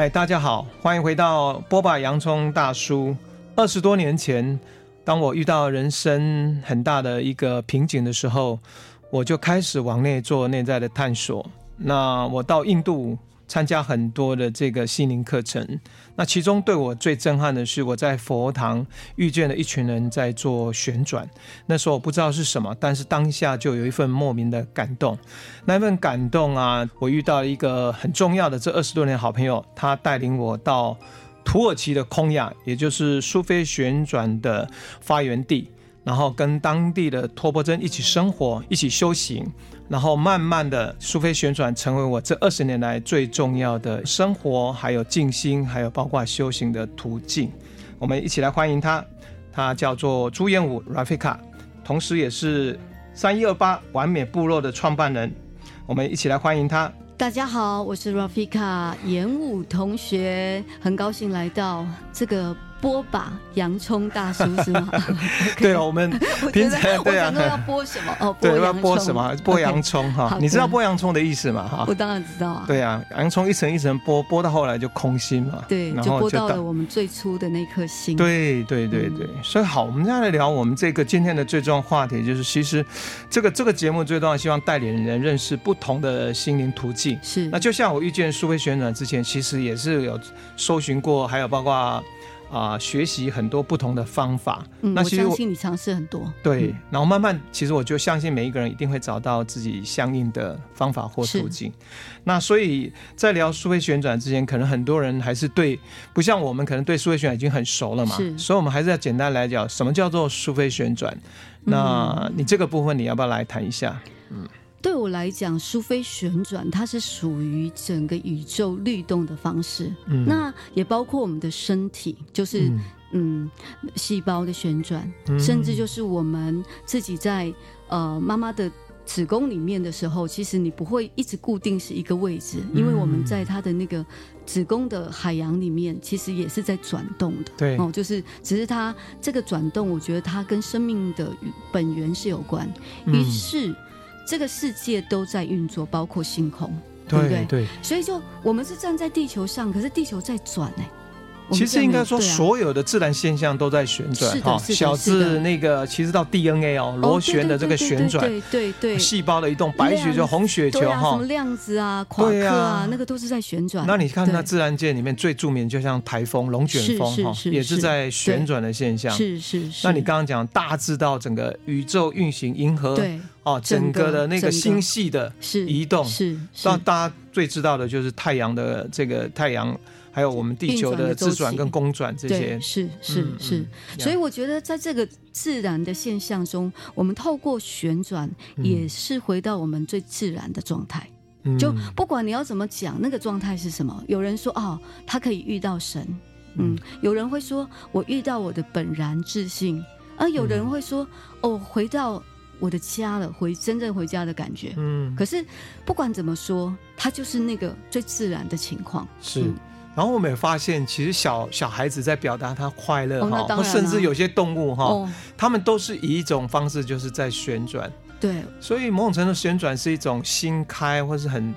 嗨，大家好，欢迎回到波霸洋葱大叔。二十多年前，当我遇到人生很大的一个瓶颈的时候，我就开始往内做内在的探索。那我到印度。参加很多的这个心灵课程，那其中对我最震撼的是，我在佛堂遇见了一群人在做旋转。那时候我不知道是什么，但是当下就有一份莫名的感动。那份感动啊，我遇到了一个很重要的这二十多年好朋友，他带领我到土耳其的空亚，也就是苏菲旋转的发源地，然后跟当地的托钵僧一起生活，一起修行。然后慢慢的，苏菲旋转成为我这二十年来最重要的生活，还有静心，还有包括修行的途径。我们一起来欢迎他，他叫做朱延武 Rafika，同时也是三一二八完美部落的创办人。我们一起来欢迎他。大家好，我是 Rafika 延武同学，很高兴来到这个。剥吧，洋葱大叔是吗？对啊，我们平常对啊，要剥什么？哦，对，要剥什么？剥洋葱哈。你知道剥洋葱的意思吗？哈，我当然知道啊。对啊，洋葱一层一层剥，剥到后来就空心嘛。对，就剥到了我们最初的那颗心。对对对对，所以好，我们现在来聊我们这个今天的最重要话题，就是其实这个这个节目最重要，希望带领人认识不同的心灵途径。是。那就像我遇见苏菲旋转之前，其实也是有搜寻过，还有包括。啊、呃，学习很多不同的方法。嗯，那其实我，我相信你尝试很多。对，然后慢慢，其实我就相信每一个人一定会找到自己相应的方法或途径。那所以在聊苏菲旋转之前，可能很多人还是对，不像我们可能对苏菲旋转已经很熟了嘛。是。所以我们还是要简单来讲，什么叫做苏菲旋转？那你这个部分你要不要来谈一下？嗯。对我来讲，苏菲旋转它是属于整个宇宙律动的方式，嗯，那也包括我们的身体，就是嗯，嗯，细胞的旋转，嗯，甚至就是我们自己在呃妈妈的子宫里面的时候，其实你不会一直固定是一个位置，因为我们在它的那个子宫的海洋里面，其实也是在转动的，对，哦，就是只是它这个转动，我觉得它跟生命的本源是有关，于是。这个世界都在运作，包括星空，对不对？对，所以就我们是站在地球上，可是地球在转呢。其实应该说，所有的自然现象都在旋转哈，小至那个，其实到 DNA 哦，螺旋的这个旋转，对对对，细胞的移动，白血球、红血球哈，什么量子啊、夸克啊，那个都是在旋转。那你看，那自然界里面最著名，就像台风、龙卷风哈，也是在旋转的现象。是是是。那你刚刚讲大致到整个宇宙运行、银河对哦，整个的那个星系的移动，是。那大家最知道的就是太阳的这个太阳。还有我们地球的自转跟公转这些，是是是，所以我觉得在这个自然的现象中，我们透过旋转，也是回到我们最自然的状态。就不管你要怎么讲，那个状态是什么，有人说哦，他可以遇到神，嗯，有人会说我遇到我的本然自信，而有人会说哦，回到我的家了，回真正回家的感觉。嗯，可是不管怎么说，它就是那个最自然的情况。是。然后我们也发现，其实小小孩子在表达他快乐哈，哦、甚至有些动物哈，哦、他们都是以一种方式，就是在旋转。对，所以某种程度旋转是一种新开，或是很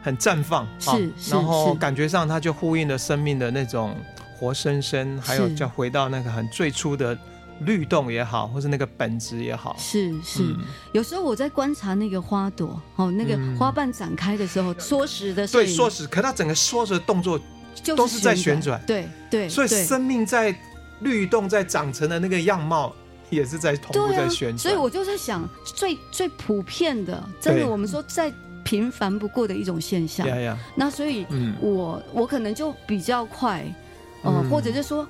很绽放。是，然后感觉上它就呼应了生命的那种活生生，还有就回到那个很最初的律动也好，或是那个本质也好。是是，嗯、有时候我在观察那个花朵，哦，那个花瓣展开的时候，缩时的对，缩时，可它整个缩时的动作。都是在旋转，对对，所以生命在律动，在长成的那个样貌，也是在同步在旋转。所以我就在想，最最普遍的，真的我们说再平凡不过的一种现象。那所以，我我可能就比较快，呃，或者是说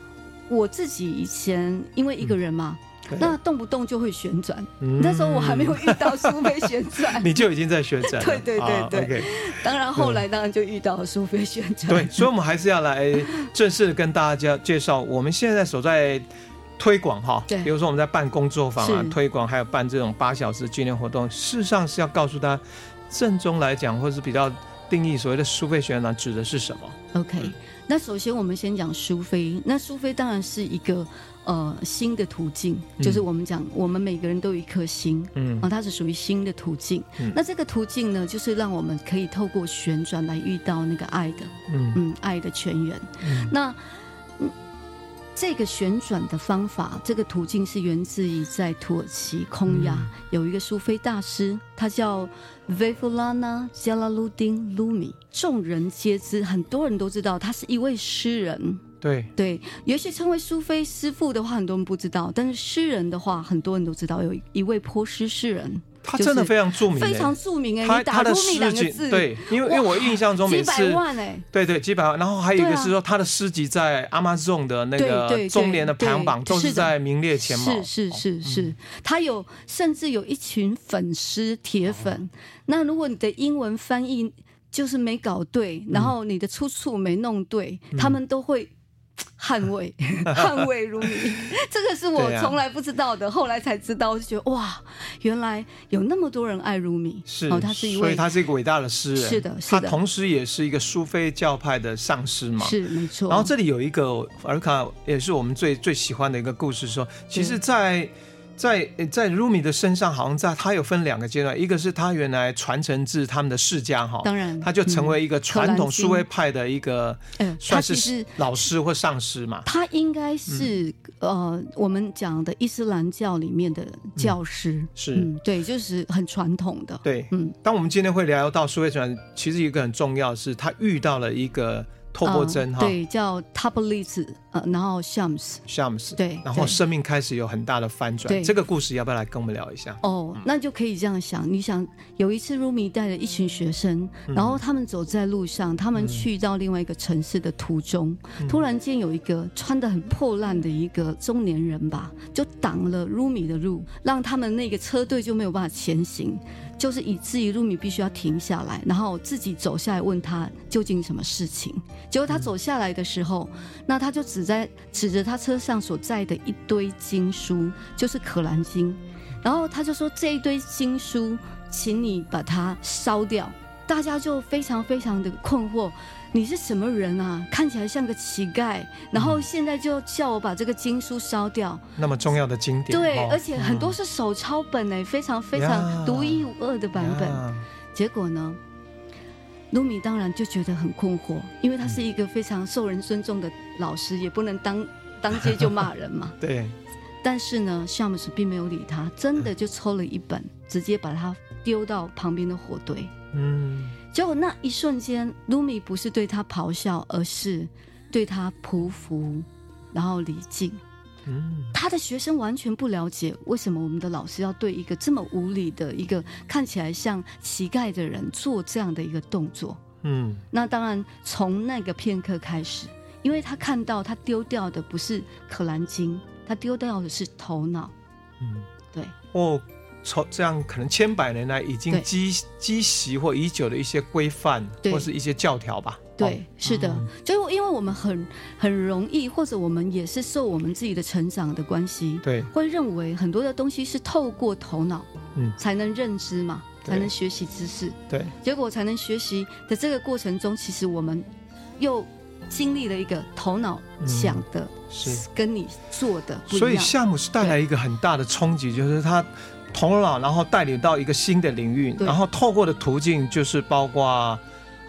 我自己以前因为一个人嘛。那动不动就会旋转，嗯、那时候我还没有遇到苏菲旋转，你就已经在旋转。对对对对，啊 okay、当然后来当然就遇到了苏菲旋转。对，所以我们还是要来正式的跟大家介绍，我们现在所在推广哈，对。比如说我们在办工作坊啊，推广还有办这种八小时训练活动，事实上是要告诉他，正宗来讲或是比较定义所谓的苏菲旋转指的是什么？OK，、嗯、那首先我们先讲苏菲。那苏菲当然是一个呃新的途径，就是我们讲、嗯、我们每个人都有一颗心，嗯，啊，它是属于新的途径。嗯、那这个途径呢，就是让我们可以透过旋转来遇到那个爱的，嗯。嗯，爱的泉源。嗯、那这个旋转的方法，这个途径是源自于在土耳其空亚、嗯、有一个苏菲大师，他叫 v e v u l a n a Jalaluddin Rumi，众人皆知，很多人都知道他是一位诗人。对对，也许称为苏菲师父的话，很多人不知道，但是诗人的话，很多人都知道，有一位波斯诗人。他真的非常著名，非常著名哎！他他的诗集对，因为因为我印象中每次几百万哎，对对几百万，然后还有一个是说他的诗集在 Amazon 的那个中年的排行榜都是在名列前茅，是是是是，他有甚至有一群粉丝铁粉。那如果你的英文翻译就是没搞对，然后你的出处没弄对，他们都会。捍卫，捍卫如米，这个是我从来不知道的，啊、后来才知道，我就觉得哇，原来有那么多人爱如米。是，哦，他是一位，所以他是一个伟大的诗人。是的，是的，他同时也是一个苏菲教派的上师嘛。是，没错。然后这里有一个尔卡，也是我们最最喜欢的一个故事说，说其实，在。在在 Rumi 的身上，好像在他有分两个阶段，一个是他原来传承自他们的世家哈，当然他就成为一个传统苏菲派的一个，嗯，算是老师或上师嘛。他应该是、嗯、呃，我们讲的伊斯兰教里面的教师，嗯、是、嗯，对，就是很传统的。对，嗯，当我们今天会聊到苏菲传，其实一个很重要是，他遇到了一个。透过针哈、呃，对，叫 Tabriz 呃，然后 Shams，Shams，对，然后生命开始有很大的翻转。对，这个故事要不要来跟我们聊一下？哦，那就可以这样想，你想有一次 Rumi 带了一群学生，嗯、然后他们走在路上，他们去到另外一个城市的途中，嗯、突然间有一个穿的很破烂的一个中年人吧，就挡了 Rumi 的路，让他们那个车队就没有办法前行。就是以至于路米必须要停下来，然后自己走下来问他究竟什么事情。结果他走下来的时候，那他就指在指着他车上所载的一堆经书，就是《可兰经》，然后他就说，这一堆经书，请你把它烧掉。大家就非常非常的困惑。你是什么人啊？看起来像个乞丐，然后现在就叫我把这个经书烧掉。那么重要的经典，对，而且很多是手抄本诶，非常非常独一无二的版本。结果呢，卢米当然就觉得很困惑，因为他是一个非常受人尊重的老师，也不能当当街就骂人嘛。对。但是呢，夏姆斯并没有理他，真的就抽了一本，直接把它丢到旁边的火堆。嗯。结果那一瞬间，卢米不是对他咆哮，而是对他匍匐，然后礼敬。嗯，他的学生完全不了解为什么我们的老师要对一个这么无理的一个看起来像乞丐的人做这样的一个动作。嗯，那当然从那个片刻开始，因为他看到他丢掉的不是《可兰经》，他丢掉的是头脑。嗯，对。哦。从这样可能千百年来已经积积习或已久的一些规范，或是一些教条吧。对，哦、是的，嗯、就因为我们很很容易，或者我们也是受我们自己的成长的关系，对，会认为很多的东西是透过头脑，嗯，才能认知嘛，才能学习知识。对，结果才能学习的这个过程中，其实我们又经历了一个头脑想的，嗯、是。跟你做的不一样。所以项目是带来一个很大的冲击，就是他。头脑，然后带领到一个新的领域，然后透过的途径就是包括。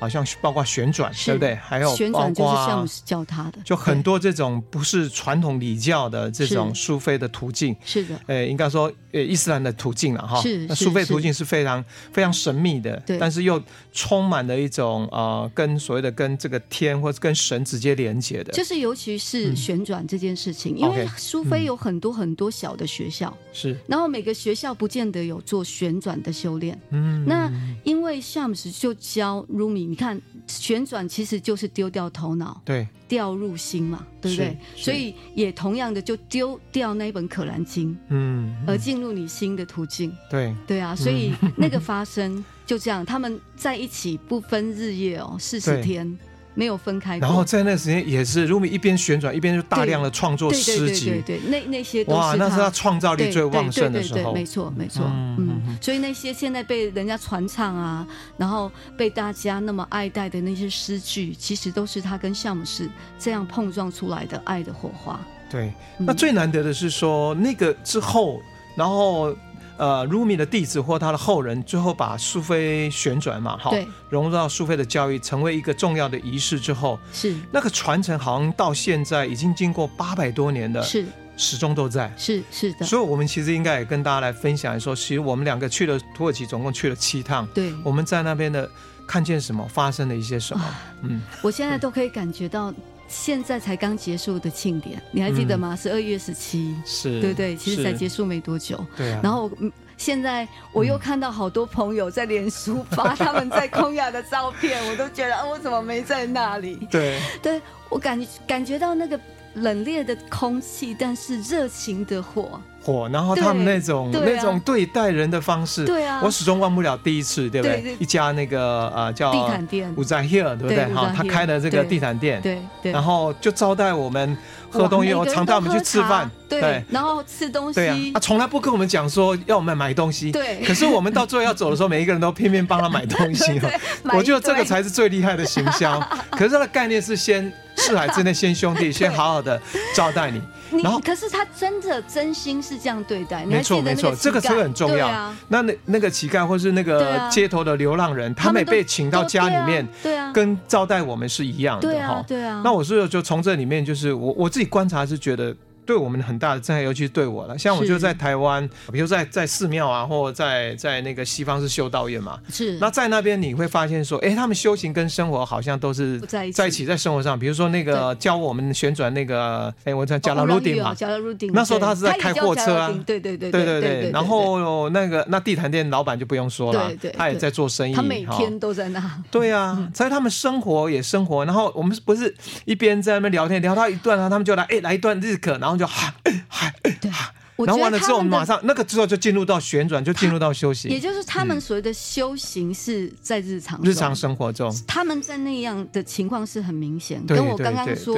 好像包括旋转，对不对？还有旋转就是夏姆斯教他的，就很多这种不是传统礼教的这种苏菲的途径。是的，呃，应该说呃伊斯兰的途径了哈。是，那苏菲途径是非常非常神秘的，对，但是又充满了一种呃跟所谓的跟这个天或者跟神直接连接的。就是尤其是旋转这件事情，因为苏菲有很多很多小的学校，是，然后每个学校不见得有做旋转的修炼。嗯，那因为夏姆斯就教鲁米。你看，旋转其实就是丢掉头脑，对，掉入心嘛，对不对？所以也同样的，就丢掉那一本《可兰经》，嗯，而进入你心的途径，对，对啊。所以那个发生就这样，他们在一起不分日夜哦，四十天，没有分开。然后在那个时间也是，Rumi 一边旋转一边就大量的创作诗集，对对对，那那些哇，那是他创造力最旺盛的时候，没错没错，嗯，所以那些现在被人家传唱啊，然后被大家那么爱戴的那些诗句，其实都是他跟夏姆士这样碰撞出来的爱的火花。对，那最难得的是说那个之后，然后。呃，Rumi 的弟子或他的后人，最后把苏菲旋转嘛，哈，融入到苏菲的教育，成为一个重要的仪式之后，是那个传承，好像到现在已经经过八百多年的，是始终都在，是是的。所以，我们其实应该也跟大家来分享说，其实我们两个去了土耳其，总共去了七趟，对，我们在那边的看见什么，发生了一些什么，嗯，我现在都可以感觉到。现在才刚结束的庆典，你还记得吗？十二月十七，是对对，其实才结束没多久。对啊。然后现在我又看到好多朋友在脸书发他们在空亚的照片，我都觉得，我怎么没在那里？对，对我感感觉到那个冷冽的空气，但是热情的火。火，然后他们那种那种对待人的方式，对啊，我始终忘不了第一次，对不对？一家那个呃叫地毯店，Uzahir 对不对？哈，他开的这个地毯店，对对，然后就招待我们喝东西，我常带我们去吃饭，对，然后吃东西，对啊，他从来不跟我们讲说要我们买东西，对，可是我们到最后要走的时候，每一个人都拼命帮他买东西 哦，我觉得这个才是最厉害的行销。可是他的概念是先四海之内先兄弟，先好好的招待你。然后，可是他真的真心是这样对待，没错没错，这个车很重要。啊、那那那个乞丐或是那个街头的流浪人，啊、他们也被请到家里面，对啊，跟招待我们是一样的哈。啊，对啊。那我是就从这里面，就是我我自己观察是觉得。对我们很大的震撼，尤其是对我了。像我就在台湾，比如在在寺庙啊，或者在在那个西方是修道院嘛。是。那在那边你会发现说，哎，他们修行跟生活好像都是在一起，在一起在生活上。比如说那个教我们旋转那个，哎，我在加拉鲁丁嘛。加拉鲁丁。那时候他是在开货车啊。对对对对对对。然后那个那地毯店老板就不用说了，他也在做生意。他每天都在那。对啊，所以他们生活也生活。然后我们不是一边在那边聊天，聊到一段，然后他们就来，哎，来一段日课，然后就哈。嗨，对，然后完了之后，我们马上那个之后就进入到旋转，就进入到修行。也就是他们所谓的修行是在日常日常生活中，他们在那样的情况是很明显，跟我刚刚说。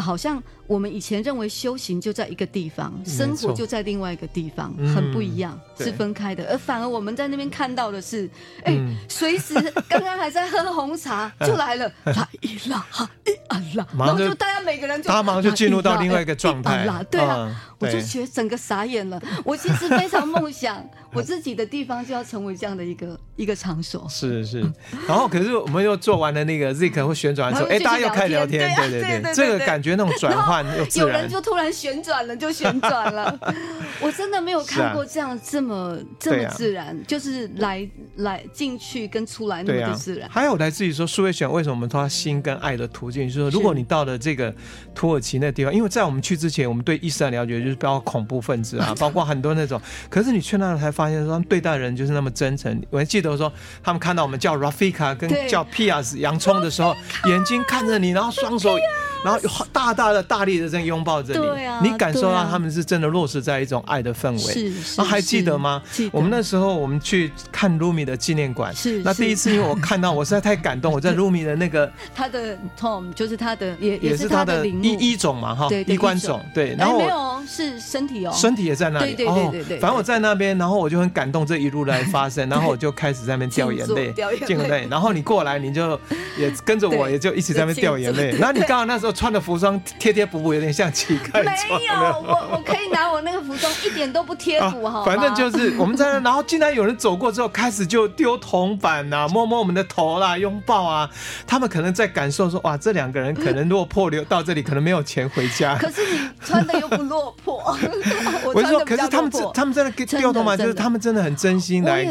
好像我们以前认为修行就在一个地方，生活就在另外一个地方，很不一样，是分开的。而反而我们在那边看到的是，哎，随时 刚刚还在喝红茶就来了，来一啦，哈一啊啦，然后就大家每个人就他马上就进入到另外一个状态，对啊，我就觉得整个傻眼了。我其实非常梦想，我自己的地方就要成为这样的一个一个场所。是是，然后可是我们又做完了那个 Zik 会旋转的时候，哎，大家又开始聊天，对对对，这个感觉。那种转换又自然，有人就突然旋转了，就旋转了。我真的没有看过这样这么这么自然，就是来来进去跟出来那么的自然。还有来自于说苏菲旋为什么我们说心跟爱的途径，就是说如果你到了这个土耳其那地方，因为在我们去之前，我们对伊斯兰了解就是包括恐怖分子啊，包括很多那种。可是你去那才发现说，他们对待人就是那么真诚。我还记得说，他们看到我们叫 Rafika 跟叫 Pias 洋葱的时候，眼睛看着你，然后双手。然后大大的、大力的这样拥抱着你，对啊，你感受到他们是真的落实在一种爱的氛围。是，然后还记得吗？我们那时候我们去看 Rumi 的纪念馆，是。那第一次因为我看到，我实在太感动。我在 Rumi 的那个他的 Tom 就是他的也也是他的一一种嘛哈，衣冠种对。然后没有是身体哦，身体也在那里。对对对对。反正我在那边，然后我就很感动这一路来发生，然后我就开始在那边掉眼泪，掉眼泪。然后你过来，你就也跟着我，也就一起在那边掉眼泪。然后你刚好那时候。穿的服装贴贴补补，有点像乞丐。没有，我我可以拿我那个服装，一点都不贴补 哈。反正就是我们在那，然后竟然有人走过之后，开始就丢铜板呐，摸摸我们的头啦，拥抱啊。他们可能在感受说，哇，这两个人可能落魄流到这里，可能没有钱回家。可是你穿的又不落魄。我是说，可是他们他们在那丢铜板，就是他们真的很真心来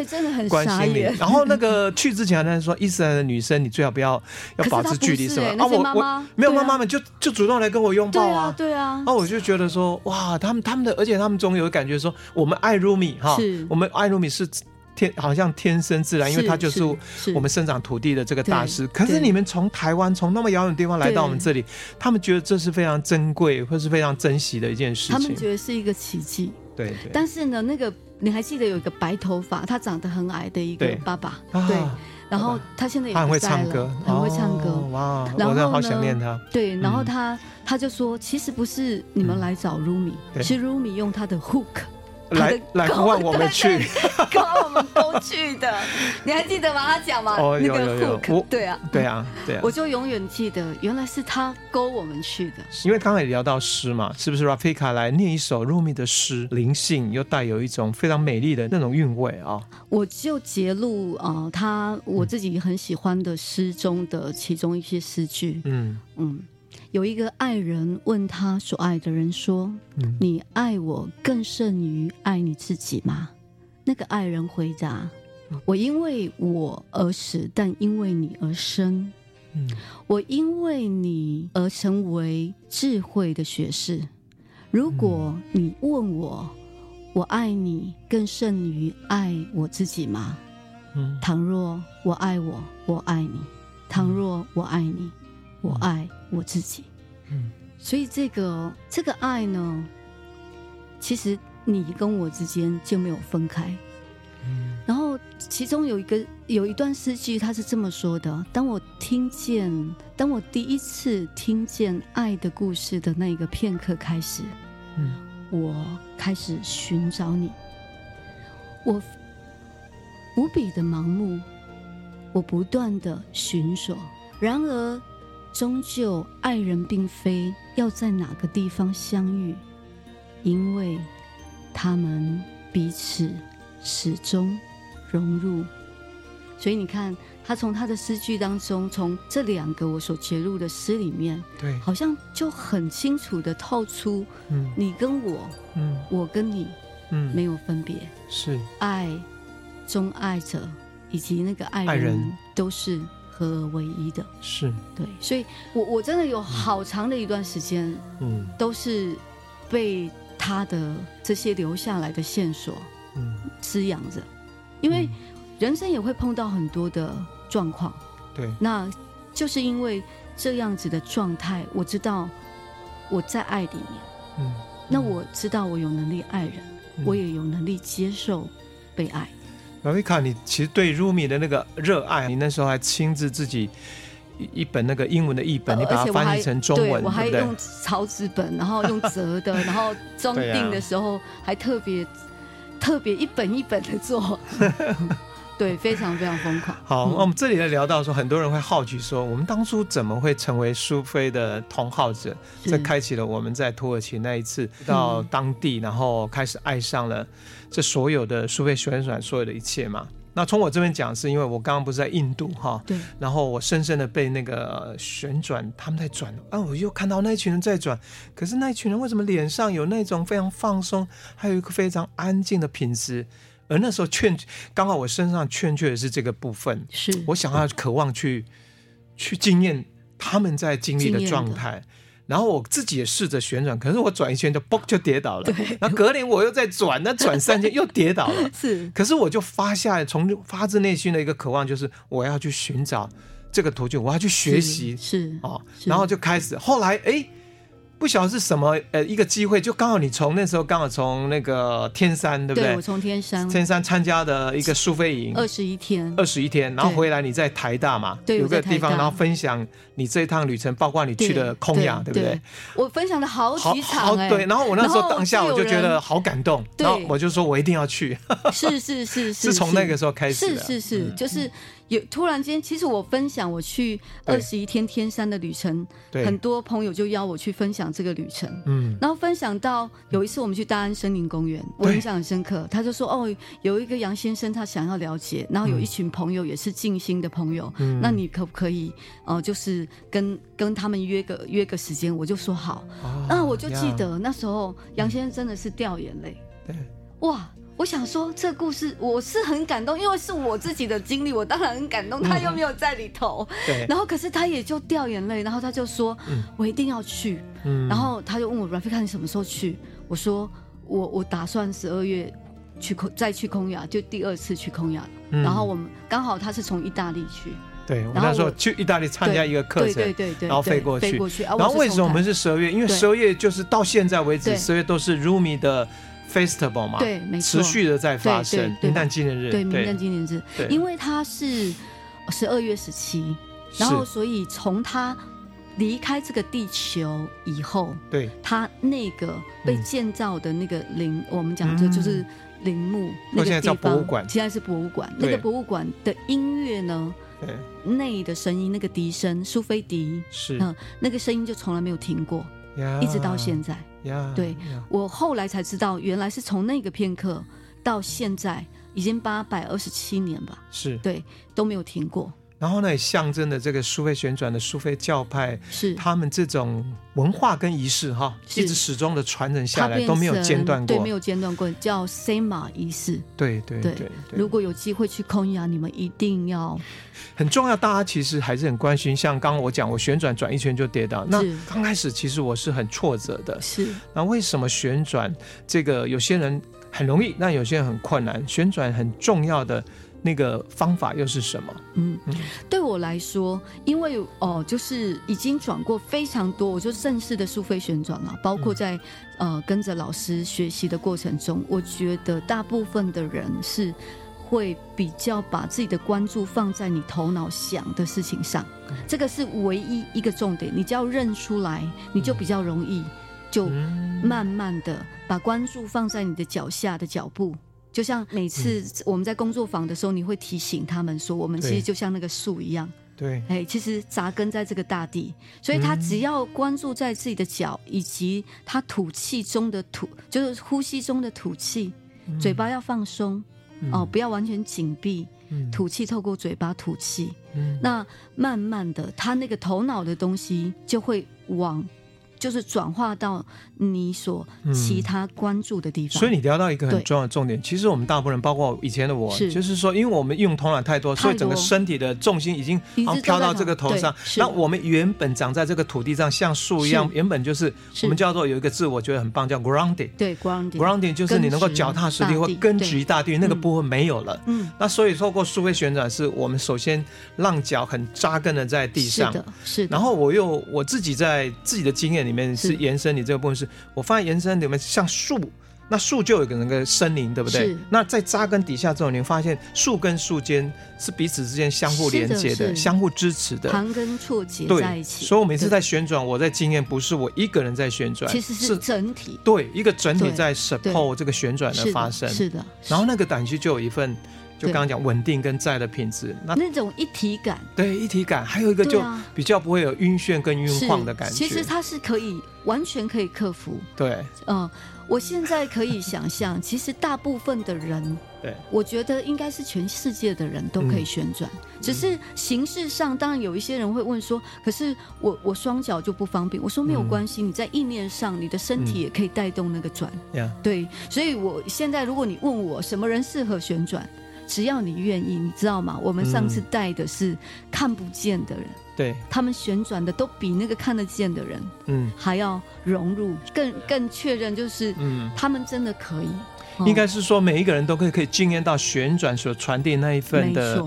关心你。然后那个去之前，他说伊斯兰的女生，你最好不要要保持距离，是吧？啊，我我没有妈妈们就。就就主动来跟我拥抱啊，对啊，那我就觉得说，哇，他们他们的，而且他们总有感觉说，我们爱 Rumi 哈，我们爱 Rumi 是天，好像天生自然，因为他就是我们生长土地的这个大师。可是你们从台湾从那么遥远的地方来到我们这里，他们觉得这是非常珍贵或是非常珍惜的一件事情，他们觉得是一个奇迹。对，但是呢，那个你还记得有一个白头发，他长得很矮的一个爸爸，对。对然后他现在也很会唱歌，很会唱歌，哇！我真的好想念他。对，然后他他就说，其实不是你们来找 Rumi，是 Rumi 用他的 hook 来来呼唤我们去，勾我们都去的。你还记得吗？他讲吗？哦，有有有。对啊，对啊，对啊。我就永远记得，原来是他勾我们去的。因为刚才也聊到诗嘛，是不是？Rafika 来念一首 Rumi 的诗，灵性又带有一种非常美丽的那种韵味啊。我就节录啊，他我自己很喜欢的诗中的其中一些诗句。嗯嗯。有一个爱人问他所爱的人说：“你爱我更胜于爱你自己吗？”那个爱人回答：“我因为我而死，但因为你而生。我因为你而成为智慧的学士。如果你问我，我爱你更胜于爱我自己吗？倘若我爱我，我爱你；倘若我爱你。”我爱我自己，嗯，所以这个这个爱呢，其实你跟我之间就没有分开，嗯，然后其中有一个有一段诗句，他是这么说的：当我听见，当我第一次听见爱的故事的那一个片刻开始，嗯，我开始寻找你，我无比的盲目，我不断的寻索，然而。终究，爱人并非要在哪个地方相遇，因为他们彼此始终融入。所以你看，他从他的诗句当中，从这两个我所节录的诗里面，对，好像就很清楚的透出，嗯，你跟我，嗯，我跟你，嗯，没有分别，是爱中爱者以及那个爱人都是。合而为一的。是。对，所以我我真的有好长的一段时间，嗯，都是被他的这些留下来的线索，嗯，滋养着，因为人生也会碰到很多的状况，对，那就是因为这样子的状态，我知道我在爱里面，嗯，那我知道我有能力爱人，我也有能力接受被爱。Rafika，你其实对 Rumi 的那个热爱，你那时候还亲自自己一一本那个英文的译本，你把它翻译成中文，对，我还用草纸本，然后用折的，然后装订的时候还特别特别一本一本的做，对，非常非常疯狂。好，那我们这里来聊到说，很多人会好奇说，我们当初怎么会成为苏菲的同好者？这开启了我们在土耳其那一次到当地，然后开始爱上了。这所有的苏菲旋转，所有的一切嘛，那从我这边讲，是因为我刚刚不是在印度哈，对，然后我深深的被那个旋转，他们在转，啊，我又看到那一群人在转，可是那一群人为什么脸上有那种非常放松，还有一个非常安静的品质？而那时候劝，刚好我身上欠缺的是这个部分，是我想要渴望去去经验他们在经历的状态。然后我自己也试着旋转，可是我转一圈就嘣就跌倒了。对。然后隔年我又再转，那转三圈又跌倒了。是。可是我就发下从发自内心的一个渴望，就是我要去寻找这个途径，我要去学习。是。哦。然后就开始，后来哎。诶不晓得是什么呃一个机会，就刚好你从那时候刚好从那个天山对不对？对，我从天山。天山参加的一个苏菲营，二十一天，二十一天，然后回来你在台大嘛，对有个地方，然后分享你这一趟旅程，包括你去的空亚，对，不对？我分享了好几场哎，对，然后我那时候当下我就觉得好感动，然后我就说我一定要去，是是是是，是从那个时候开始的，是是是，就是。有突然间，其实我分享我去二十一天天山的旅程，很多朋友就邀我去分享这个旅程。嗯，然后分享到有一次我们去大安森林公园，我印象很深刻。他就说：“哦，有一个杨先生，他想要了解，然后有一群朋友也是静心的朋友，嗯、那你可不可以哦、呃，就是跟跟他们约个约个时间？”我就说好。哦、那我就记得那时候杨先生真的是掉眼泪。对，哇。我想说，这故事我是很感动，因为是我自己的经历，我当然很感动。他又没有在里头，对。然后，可是他也就掉眼泪，然后他就说：“我一定要去。”嗯然后他就问我：“Rafika，你什么时候去？”我说：“我我打算十二月去空再去空亚，就第二次去空亚。然后我们刚好他是从意大利去，对。然后说去意大利参加一个课程，对对对，然后飞过去。飞过去。然后为什么我们是十二月？因为十二月就是到现在为止，十二月都是 Rumi 的。Festival 嘛，对，没错，持续的在发生。冥诞纪念日，对，冥诞纪念日，因为它是十二月十七，然后所以从它离开这个地球以后，对，它那个被建造的那个陵，我们讲的就是陵墓，那个地方叫博物馆，现在是博物馆。那个博物馆的音乐呢？对，内的声音，那个笛声，苏菲笛，是，嗯，那个声音就从来没有停过，一直到现在。对，我后来才知道，原来是从那个片刻到现在，已经八百二十七年吧。是，对，都没有停过。然后呢，也象征的这个苏菲旋转的苏菲教派，是他们这种文化跟仪式哈，一直始终的传承下来都没有间断过，对，没有间断过，叫赛马仪式。对对对，对，如果有机会去空亚，你们一定要很重要。大家其实还是很关心，像刚刚我讲，我旋转转一圈就跌倒。那刚开始其实我是很挫折的，是。那为什么旋转这个有些人很容易，那有些人很困难？旋转很重要的。那个方法又是什么？嗯，对我来说，因为哦，就是已经转过非常多，我就正式的苏菲旋转了，包括在、嗯、呃跟着老师学习的过程中，我觉得大部分的人是会比较把自己的关注放在你头脑想的事情上，嗯、这个是唯一一个重点。你只要认出来，你就比较容易，就慢慢的把关注放在你的脚下的脚步。就像每次我们在工作坊的时候，你会提醒他们说，我们其实就像那个树一样，对，哎，其实扎根在这个大地，所以他只要关注在自己的脚，以及他吐气中的吐，就是呼吸中的吐气，嘴巴要放松，哦，不要完全紧闭，吐气透过嘴巴吐气，那慢慢的，他那个头脑的东西就会往。就是转化到你所其他关注的地方，嗯、所以你聊到一个很重要的重点。其实我们大部分人，包括以前的我，是就是说，因为我们用头脑太多，所以整个身体的重心已经飘到这个头上。那我们原本长在这个土地上，像树一样，原本就是我们叫做有一个字，我觉得很棒，叫 grounding。对，grounding。grounding 就是你能够脚踏实地或根植于大地，那个部分没有了。嗯。那所以透过苏菲旋转，是我们首先让脚很扎根的在地上。是的，是的。然后我又我自己在自己的经验里面是延伸，你这个部分是我发现延伸里面像树，那树就有一个那个森林，对不对？那在扎根底下之后，你会发现树跟树间是彼此之间相互连接的，相互支持的，盘根错节在一起。所以我每次在旋转，我在经验不是我一个人在旋转，其实是整体，对一个整体在 support 这个旋转的发生。是的，然后那个短期就有一份。就刚刚讲稳定跟在的品质，那那种一体感，对一体感，还有一个就比较不会有晕眩跟晕晃的感觉。其实它是可以完全可以克服。对，嗯，我现在可以想象，其实大部分的人，对，我觉得应该是全世界的人都可以旋转，嗯、只是形式上，当然有一些人会问说，可是我我双脚就不方便。我说没有关系，嗯、你在意念上，你的身体也可以带动那个转。嗯、对，所以我现在如果你问我什么人适合旋转？只要你愿意，你知道吗？我们上次带的是看不见的人，嗯、对，他们旋转的都比那个看得见的人，嗯，还要融入，更更确认，就是，嗯，他们真的可以。应该是说，每一个人都可以可以经验到旋转所传递那一份的，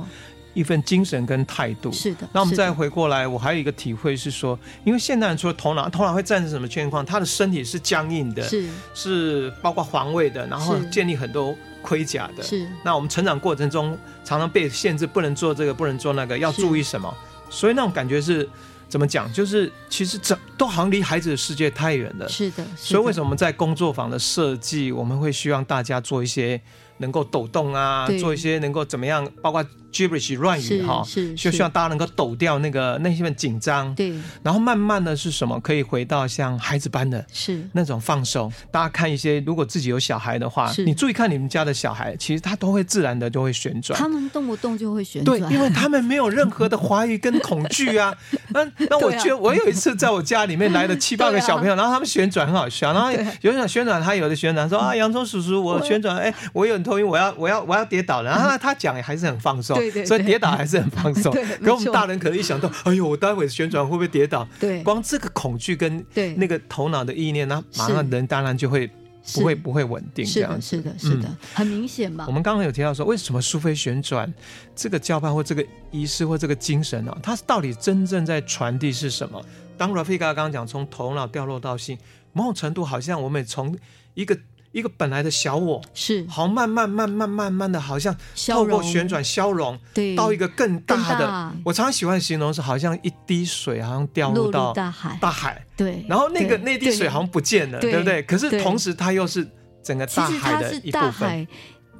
一份精神跟态度。是的。那我们再回过来，我还有一个体会是说，因为现代人除了头脑，头脑会战胜什么情况？他的身体是僵硬的，是是包括防卫的，然后建立很多。盔甲的，是。那我们成长过程中常常被限制，不能做这个，不能做那个，要注意什么？所以那种感觉是怎么讲？就是其实这都好像离孩子的世界太远了。是的。所以为什么我们在工作坊的设计，我们会希望大家做一些能够抖动啊，做一些能够怎么样，包括。Gibberish 乱语哈，就希望大家能够抖掉那个那些份紧张，对，然后慢慢的是什么，可以回到像孩子般的，是。那种放松。大家看一些，如果自己有小孩的话，你注意看你们家的小孩，其实他都会自然的就会旋转，他们动不动就会旋转，对，因为他们没有任何的怀疑跟恐惧啊。那 那我觉得我有一次在我家里面来了 七八个小朋友，然后他们旋转很好笑，然后有人旋转，他有的旋转说啊，洋葱叔叔，我旋转，哎，我有点头晕，我要我要我要跌倒了，然后他讲也还是很放松，对对，所以跌倒。还是很放松，可我们大人可能一想到，哎呦，我待会旋转会不会跌倒？对，光这个恐惧跟那个头脑的意念，那马上人当然就会不会不会稳定。这样是的，是的，很明显嘛。我们刚刚有提到说，为什么苏菲旋转这个教派或这个仪式或这个精神呢？它到底真正在传递是什么？当 Rafika 刚刚讲从头脑掉落到心，某种程度好像我们从一个一个本来的小我是，好慢慢慢慢慢慢的，好像透过旋转消融，对，到一个更大的。大我常常喜欢形容是，好像一滴水，好像掉入到大海，大海。对，然后那个那滴水好像不见了，对，对不对？可是同时它又是整个大海的一部分。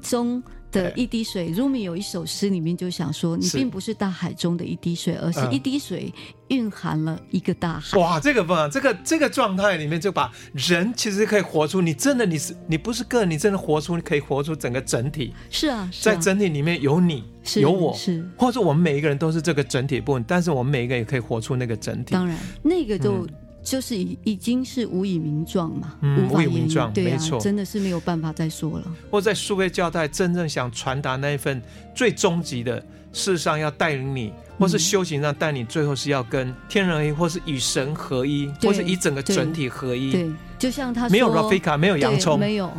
中的一滴水，Rumi 有一首诗里面就想说，你并不是大海中的一滴水，而是一滴水蕴含了一个大海。哇，这个不，这个这个状态里面就把人其实可以活出，你真的你是你不是个人，你真的活出，你可以活出整个整体。是啊，在整体里面有你，有我，是，或者我们每一个人都是这个整体部分，但是我们每一个人也可以活出那个整体。当然，那个就。就是已已经是无以名状嘛，嗯、无以名状，对啊，没错，真的是没有办法再说了。或在数位教代真正想传达那一份最终极的，事实上要带领你，或是修行上带你，最后是要跟天人合一，或是与神合一，或是以整个整体合一。对，对就像他说，没有 Rafika，没有洋葱，没有，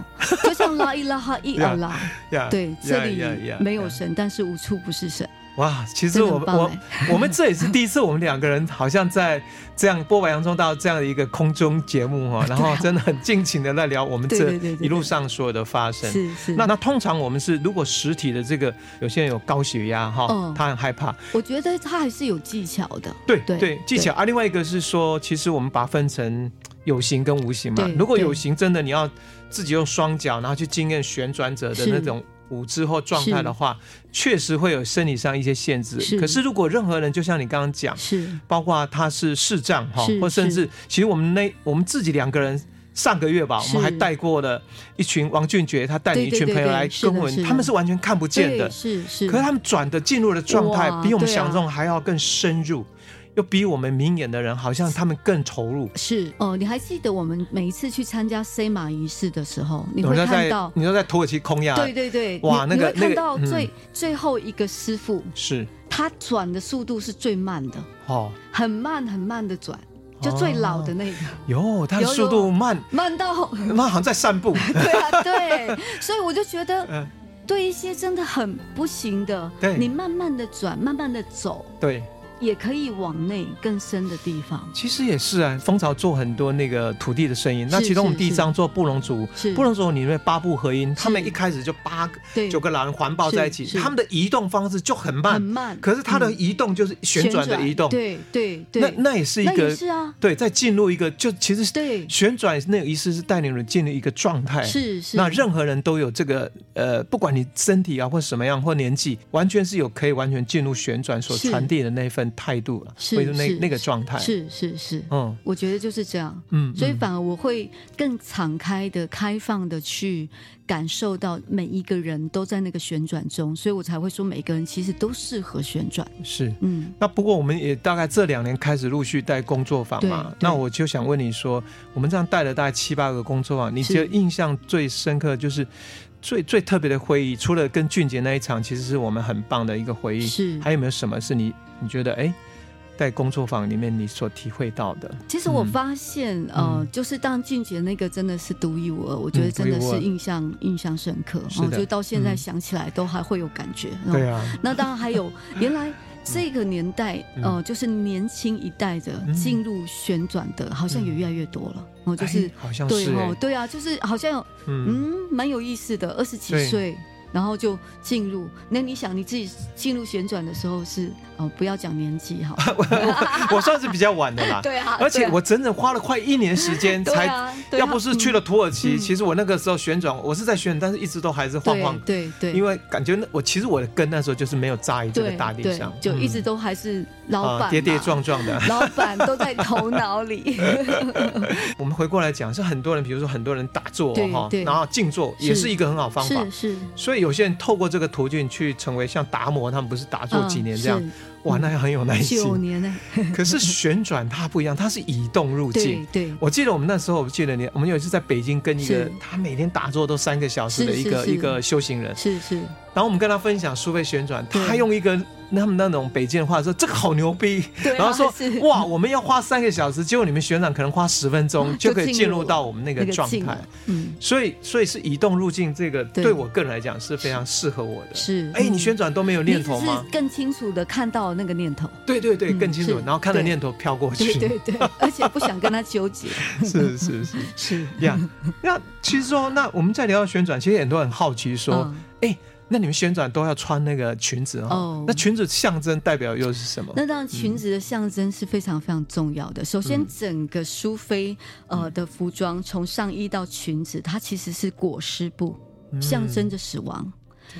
就像拉伊拉哈伊尔拉，对，这里没有神，但是无处不是神。哇，其实我们我 我们这也是第一次，我们两个人好像在这样播完洋葱到这样的一个空中节目哈，然后真的很尽情的在聊我们这一路上所有的发生。是是。那那通常我们是如果实体的这个有些人有高血压哈，他很害怕。我觉得他还是有技巧的。对对，技巧啊。另外一个是说，其实我们把它分成有形跟无形嘛。如果有形真的你要自己用双脚，然后去经验旋转者的那种。舞之后状态的话，确实会有生理上一些限制。可是如果任何人，就像你刚刚讲，是。包括他是视障哈，或甚至其实我们那我们自己两个人上个月吧，我们还带过了一群王俊杰，他带你一群朋友来跟我们，他们是完全看不见的，是是。可是他们转的进入的状态，比我们想象中还要更深入。又比我们明眼的人，好像他们更投入。是。哦，你还记得我们每一次去参加 C 马仪式的时候，你会看到，你说在土耳其空压，对对对，哇，那个你会看到最最后一个师傅，是。他转的速度是最慢的，哦，很慢很慢的转，就最老的那个，哟，他的速度慢。慢到，那好像在散步，对啊，对，所以我就觉得，对一些真的很不行的，你慢慢的转，慢慢的走，对。也可以往内更深的地方。其实也是啊，蜂巢做很多那个土地的声音。那其中我们第一章做布农族，布农族里面八部合音，他们一开始就八个、九个老人环抱在一起，他们的移动方式就很慢，很慢。可是他的移动就是旋转的移动，对对对。那那也是一个，是啊，对，在进入一个就其实对旋转那个仪式是带领人进入一个状态，是是。那任何人都有这个呃，不管你身体啊或什么样或年纪，完全是有可以完全进入旋转所传递的那份。态度了，是那那个状态，是是是，嗯，我觉得就是这样，嗯，所以反而我会更敞开的、开放的去感受到每一个人都在那个旋转中，所以我才会说每个人其实都适合旋转。是，嗯，那不过我们也大概这两年开始陆续带工作坊嘛，那我就想问你说，我们这样带了大概七八个工作坊，你觉得印象最深刻就是最最特别的回忆，除了跟俊杰那一场，其实是我们很棒的一个回忆，是，还有没有什么是你？你觉得哎，在工作坊里面你所体会到的？其实我发现，嗯、呃，就是当俊杰那个真的是独一无二，嗯、我觉得真的是印象、嗯、印象深刻，我觉得到现在想起来都还会有感觉。对啊，那当然还有原来这个年代，嗯、呃，就是年轻一代的进入旋转的，嗯、好像也越来越多了。哦、嗯，就是好像是对对啊，就是好像嗯，蛮、嗯、有意思的，二十几岁。然后就进入，那你想你自己进入旋转的时候是哦，不要讲年纪哈，我我算是比较晚的啦。对啊，而且我整整花了快一年时间 才，要不是去了土耳其，其实我那个时候旋转，我是在旋转，但是一直都还是晃晃。对对，因为感觉那我其实我的根那时候就是没有扎于这个大地上，就一直都还是老板跌跌撞撞的，老板都在头脑里。我们回过来讲，是很多人，比如说很多人打坐哈，然后静坐也是一个很好方法，是是，所以。有些人透过这个途径去成为像达摩，他们不是打坐几年这样，嗯、哇，那很有耐心。九年呢？可是旋转它不一样，它是移动入境。对，对，我记得我们那时候，我记得你，我们有一次在北京跟一个他每天打坐都三个小时的一个一个修行人，是是。然后我们跟他分享苏菲旋转，他用一个他们那种北京的话说这个好牛逼，啊、然后说哇我们要花三个小时，结果你们旋转可能花十分钟 就可以进入到我们那个状态。嗯，所以所以是移动路径这个对我个人来讲是非常适合我的。是，哎、欸，你旋转都没有念头吗？更清楚的看到那个念头。对对对，更清楚，嗯、然后看着念头飘过去。对对对，而且不想跟他纠结。是是是 是呀。那其实说，那我们在聊到旋转，其实很多人很好奇说，哎、那你们旋转都要穿那个裙子哦？Oh, 那裙子象征代表又是什么？那当然，裙子的象征是非常非常重要的。嗯、首先，整个苏菲呃的服装，从上衣到裙子，它其实是裹尸布，嗯、象征着死亡。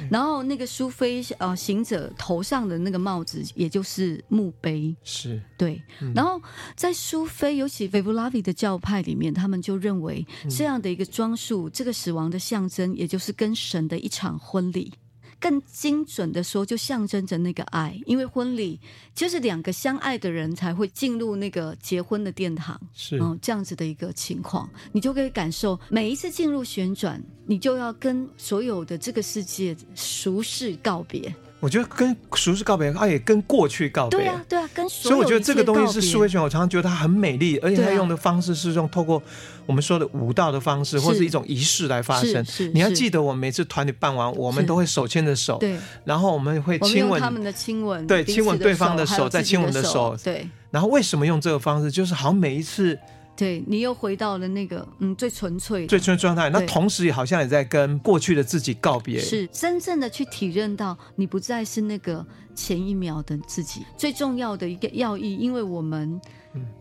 然后那个苏菲呃行者头上的那个帽子，也就是墓碑，是对。嗯、然后在苏菲，尤其维布拉维的教派里面，他们就认为这样的一个装束，嗯、这个死亡的象征，也就是跟神的一场婚礼。更精准的说，就象征着那个爱，因为婚礼就是两个相爱的人才会进入那个结婚的殿堂，是。嗯这样子的一个情况，你就可以感受每一次进入旋转，你就要跟所有的这个世界俗世告别。我觉得跟俗世告别，啊也跟过去告别。对啊，对啊，跟所有。所以我觉得这个东西是苏菲旋转，我常常觉得它很美丽，而且它用的方式是用透过我们说的舞蹈的方式，或是一种仪式来发生。你要记得我们每次团体办完，我们都会手牵着手，对，然后我们会亲吻他们的亲吻，对，亲吻对方的手，再亲吻的手，对。然后为什么用这个方式？就是好像每一次。对，你又回到了那个嗯最纯粹、最纯粹状态，那同时也好像也在跟过去的自己告别，是真正的去体认到你不再是那个前一秒的自己。最重要的一个要义，因为我们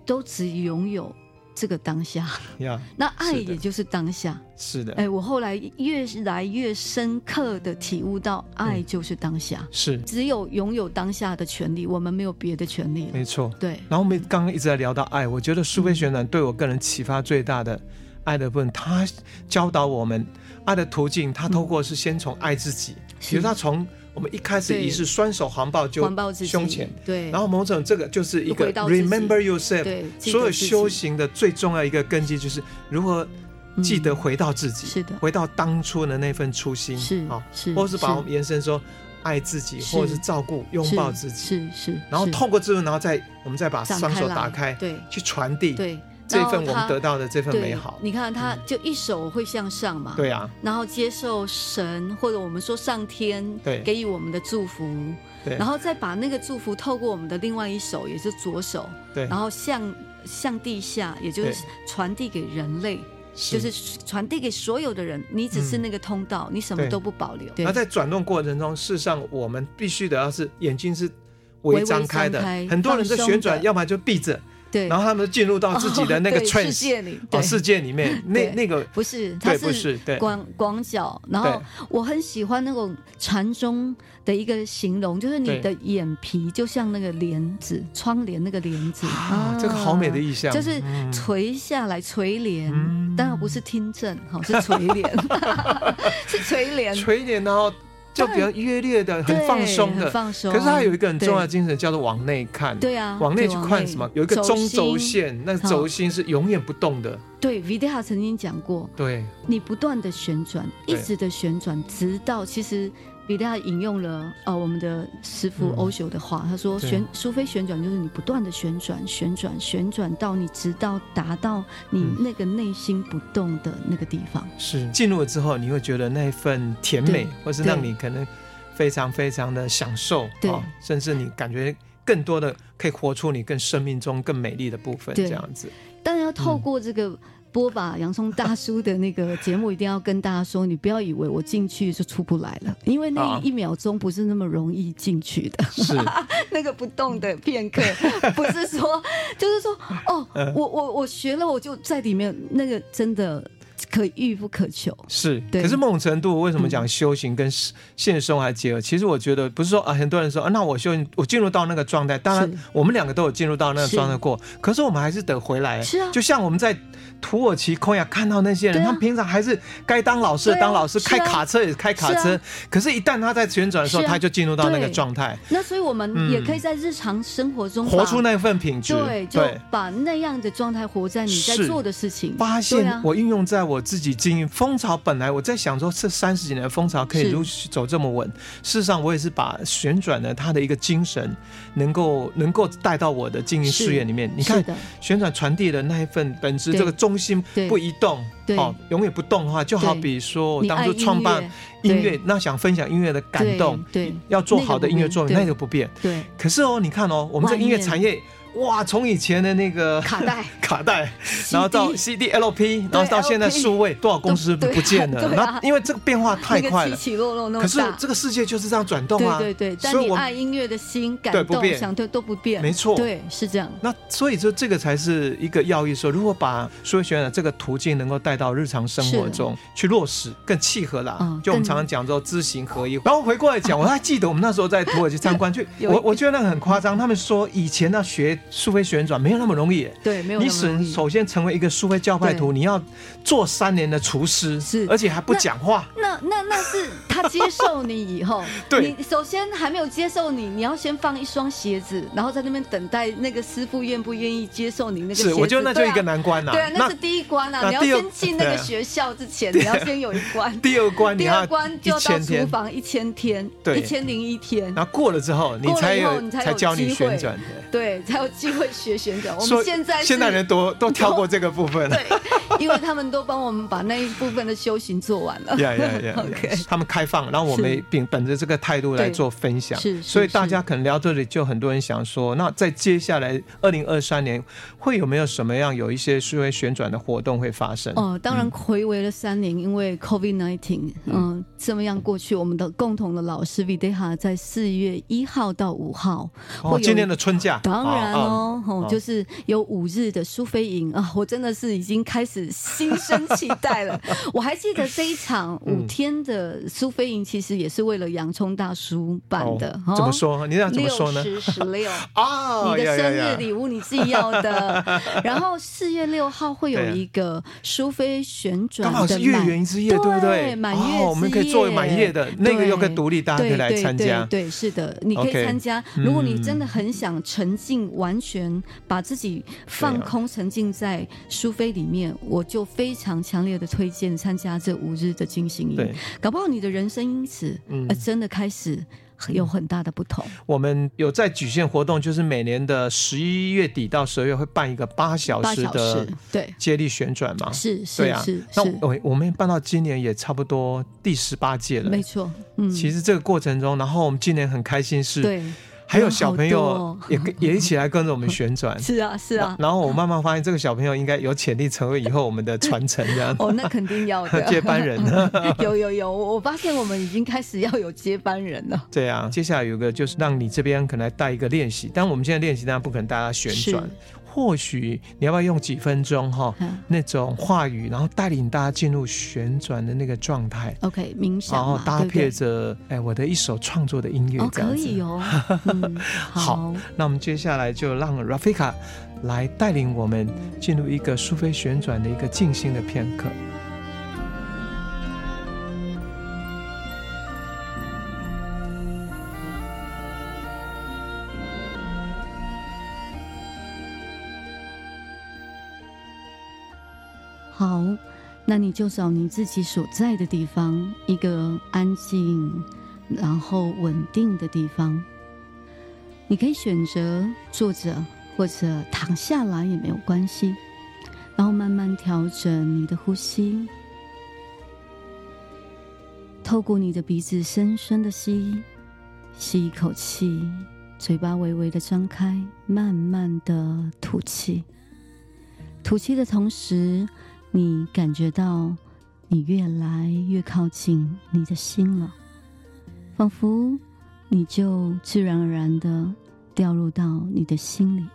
都只拥有。这个当下 那爱也就是当下，是的。哎，我后来越来越深刻的体悟到，爱就是当下，嗯、是只有拥有当下的权利，我们没有别的权利。没错，对。然后我们刚刚一直在聊到爱，我觉得苏菲旋转对我个人启发最大的爱的部分，他教导我们爱的途径，他透过是先从爱自己，嗯、比如他从。我们一开始仪式双手环抱就胸前，对，然后某种这个就是一个 remember yourself，对，所有修行的最重要一个根基就是如何记得回到自己，是的，回到当初的那份初心，是啊，或是把我们延伸说爱自己，或者是照顾拥抱自己，是是，然后透过这个，然后再我们再把双手打开，对，去传递，对。这份我们得到的这份美好，你看他就一手会向上嘛，对啊，然后接受神或者我们说上天对。给予我们的祝福，对，然后再把那个祝福透过我们的另外一手，也是左手，对，然后向向地下，也就是传递给人类，就是传递给所有的人，你只是那个通道，你什么都不保留。那在转动过程中，事实上我们必须得要是眼睛是微张开的，很多人在旋转，要么就闭着。对，然后他们进入到自己的那个 trance 世界里，哦，世界里面，那那个不是，它是广广角。然后我很喜欢那种禅宗的一个形容，就是你的眼皮就像那个帘子，窗帘那个帘子啊，这个好美的意象，就是垂下来垂帘，当然不是听证，好是垂帘，是垂帘，垂帘，然后。就比较约略的，很放松的，放松。可是它有一个很重要的精神，叫做往内看。对啊，往内去看什么？有一个中轴线，那轴心是永远不动的。对，Vidya 曾经讲过，对，你不断的旋转，一直的旋转，直到其实。彼得引用了呃我们的师傅欧修的话，他说旋苏菲旋转就是你不断的旋转旋转旋转到你直到达到你那个内心不动的那个地方。是。进入了之后，你会觉得那份甜美，或是让你可能非常非常的享受，对，甚至你感觉更多的可以活出你更生命中更美丽的部分，这样子。当然要透过这个。播吧，洋葱大叔的那个节目一定要跟大家说，你不要以为我进去就出不来了，因为那一秒钟不是那么容易进去的。是 那个不动的片刻，不是说，就是说，哦，我我我学了，我就在里面，那个真的。可遇不可求，是。对可是某种程度，为什么讲修行跟现实生活还结合？嗯、其实我觉得不是说啊，很多人说啊，那我修行，我进入到那个状态。当然，我们两个都有进入到那个状态过。是可是我们还是得回来。是啊。就像我们在土耳其空亚看到那些人，他们平常还是该当老师的当老师，开卡车也是开卡车，可是，一旦他在旋转的时候，他就进入到那个状态。那所以我们也可以在日常生活中活出那份品质，对，就把那样的状态活在你在做的事情。发现我运用在我自己经营蜂巢，本来我在想说，这三十几年的风潮可以如此走这么稳。事实上，我也是把旋转的它的一个精神，能够能够带到我的经营事业里面。你看，旋转传递的那一份本质，这个中心不移动，哦，永远不动的话，就好比说我当初创办音乐，那想分享音乐的感动，对，要做好的音乐作品，那个不变。对，可是哦，你看哦，我们这音乐产业。哇，从以前的那个卡带、卡带，然后到 CD、LP，然后到现在数位，多少公司不不见了？那因为这个变化太快了，起起落落那么大。可是这个世界就是这样转动啊！对对对，但你爱音乐的心、感动、想对都不变，没错，对，是这样。那所以说，这个才是一个要义，说如果把数位旋转这个途径能够带到日常生活中去落实，更契合啦。就我们常常讲说知行合一。然后回过来讲，我还记得我们那时候在土耳其参观 去，我我觉得那个很夸张。他们说以前那学。苏菲旋转没有那么容易，对，没有。你首首先成为一个苏菲教派徒，你要做三年的厨师，是，而且还不讲话。那那那是他接受你以后，对，你首先还没有接受你，你要先放一双鞋子，然后在那边等待那个师傅愿不愿意接受你那个鞋子。是，我觉得那就一个难关呐。对啊，那是第一关啊，你要先进那个学校之前，你要先有一关。第二关，第二关就要到厨房一千天，对，一千零一天。然后过了之后，你才有，你才教你旋转，对，才有机会学旋转。我们现在现代人都都跳过这个部分了，对，因为他们都帮我们把那一部分的修行做完了。呀呀呀！OK，他们开放，然后我们秉本着这个态度来做分享。是，所以大家可能聊这里，就很多人想说，那在接下来二零二三年会有没有什么样有一些数位旋转的活动会发生？哦，当然回违了三年，因为 COVID nineteen，嗯，这么样过去，我们的共同的老师 Videha 在四月一号到五号，哦，今年的春假，当然哦，哦，就是。有五日的苏菲营啊，我真的是已经开始心生期待了。我还记得这一场五天的苏菲营，其实也是为了洋葱大叔办的。怎么说？你要怎么说呢？六十十六 啊，你的生日礼物你自己要的。然后四月六号会有一个苏菲旋转的，刚好是月圆之夜，对不对？满月之夜，我们可以做满月的那个，又可以独立，大家可以来参加。对，是的，你可以参加。如果你真的很想沉浸，完全把。自己放空沉浸在苏菲里面，我就非常强烈的推荐参加这五日的进行营。对，搞不好你的人生因此而真的开始有很大的不同。我们有在举行活动，就是每年的十一月底到十二月会办一个八小时的对接力旋转嘛？是是啊，是。那我我们办到今年也差不多第十八届了，没错。嗯，其实这个过程中，然后我们今年很开心是。对。还有小朋友也跟 也一起来跟着我们旋转，是啊是啊。然后我慢慢发现，这个小朋友应该有潜力成为以后我们的传承这样。哦，那肯定要的 接班人。有有有，我发现我们已经开始要有接班人了。对啊，接下来有个就是让你这边可能来带一个练习，但我们现在练习当然不可能大家旋转。或许你要不要用几分钟哈，那种话语，然后带领大家进入旋转的那个状态。OK，冥想，然后搭配着哎我的一首创作的音乐，这样子。可以哦。好，那我们接下来就让 Rafika 来带领我们进入一个苏菲旋转的一个静心的片刻。那你就找你自己所在的地方，一个安静然后稳定的地方。你可以选择坐着或者躺下来也没有关系，然后慢慢调整你的呼吸，透过你的鼻子深深的吸，吸一口气，嘴巴微微的张开，慢慢的吐气。吐气的同时。你感觉到你越来越靠近你的心了，仿佛你就自然而然的掉入到你的心里。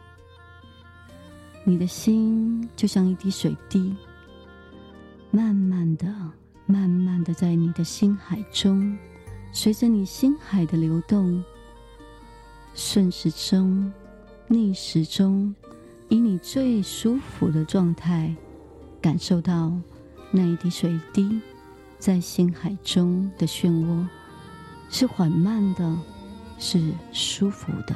你的心就像一滴水滴，慢慢的、慢慢的在你的心海中，随着你心海的流动，顺时钟、逆时钟，以你最舒服的状态。感受到那一滴水滴在心海中的漩涡，是缓慢的，是舒服的。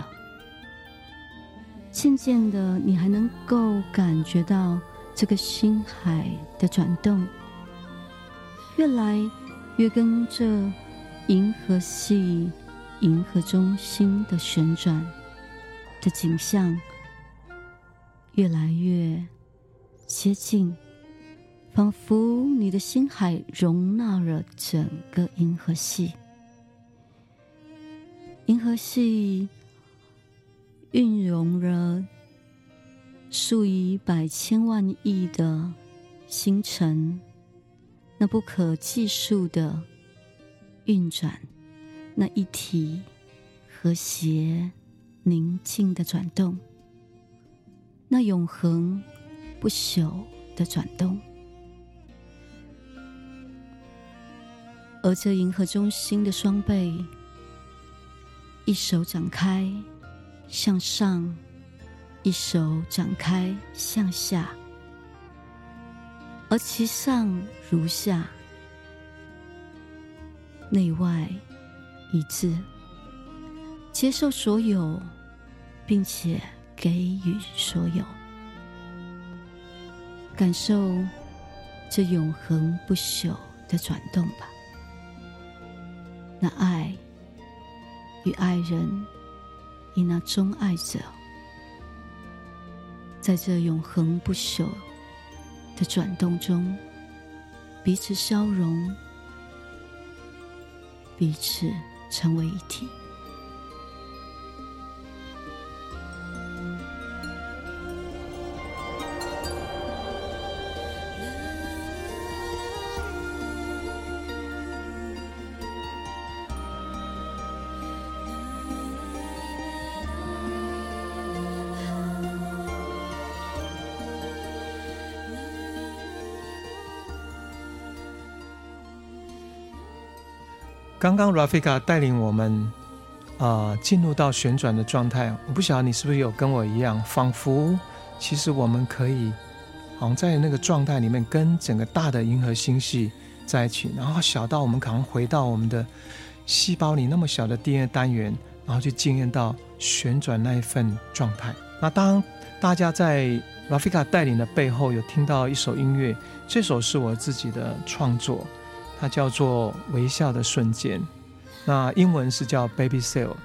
渐渐的，你还能够感觉到这个心海的转动，越来越跟着银河系、银河中心的旋转的景象越来越接近，仿佛你的心海容纳了整个银河系，银河系。运容了数以百千万亿的星辰，那不可计数的运转，那一体和谐宁静的转动，那永恒不朽的转动，而这银河中心的双臂，一手展开。向上，一手展开向下，而其上如下，内外一致，接受所有，并且给予所有，感受这永恒不朽的转动吧。那爱与爱人。以那钟爱者，在这永恒不朽的转动中，彼此消融，彼此成为一体。刚刚 Rafika 带领我们啊进入到旋转的状态，我不晓得你是不是有跟我一样，仿佛其实我们可以好像在那个状态里面跟整个大的银河星系在一起，然后小到我们可能回到我们的细胞里那么小的 DNA 单元，然后去经验到旋转那一份状态。那当大家在 Rafika 带领的背后有听到一首音乐，这首是我自己的创作。它叫做微笑的瞬间，那英文是叫 Baby Cell。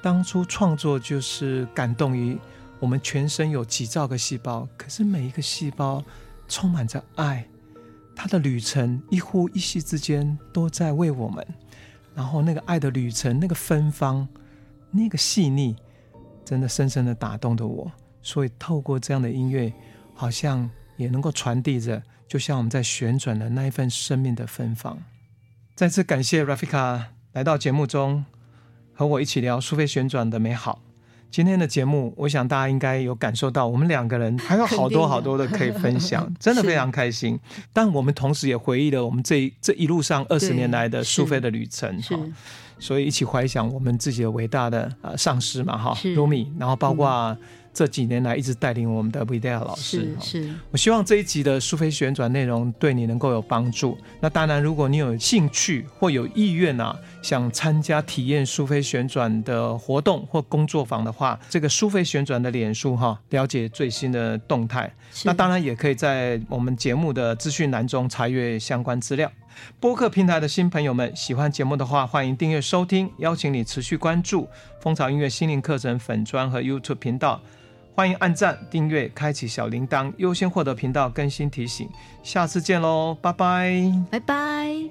当初创作就是感动于我们全身有几兆个细胞，可是每一个细胞充满着爱，它的旅程一呼一吸之间都在为我们。然后那个爱的旅程，那个芬芳，那个细腻，真的深深的打动着我。所以透过这样的音乐，好像也能够传递着。就像我们在旋转的那一份生命的芬芳。再次感谢 Rafika 来到节目中，和我一起聊苏菲旋转的美好。今天的节目，我想大家应该有感受到，我们两个人还有 好多好多的可以分享，真的非常开心。但我们同时也回忆了我们这一这一路上二十年来的苏菲的旅程，哈，所以一起怀想我们自己的伟大的呃上师嘛，哈，Rumi，然后包括、嗯。这几年来一直带领我们的 Vidal 老师，是是。我希望这一集的苏菲旋转内容对你能够有帮助。那当然，如果你有兴趣或有意愿啊，想参加体验苏菲旋转的活动或工作坊的话，这个苏菲旋转的脸书哈，了解最新的动态。那当然也可以在我们节目的资讯栏中查阅相关资料。播客平台的新朋友们，喜欢节目的话，欢迎订阅收听，邀请你持续关注蜂巢音乐心灵课程粉专和 YouTube 频道。欢迎按赞订阅开启小铃铛优先获得频道更新提醒。下次见喽拜拜。拜拜。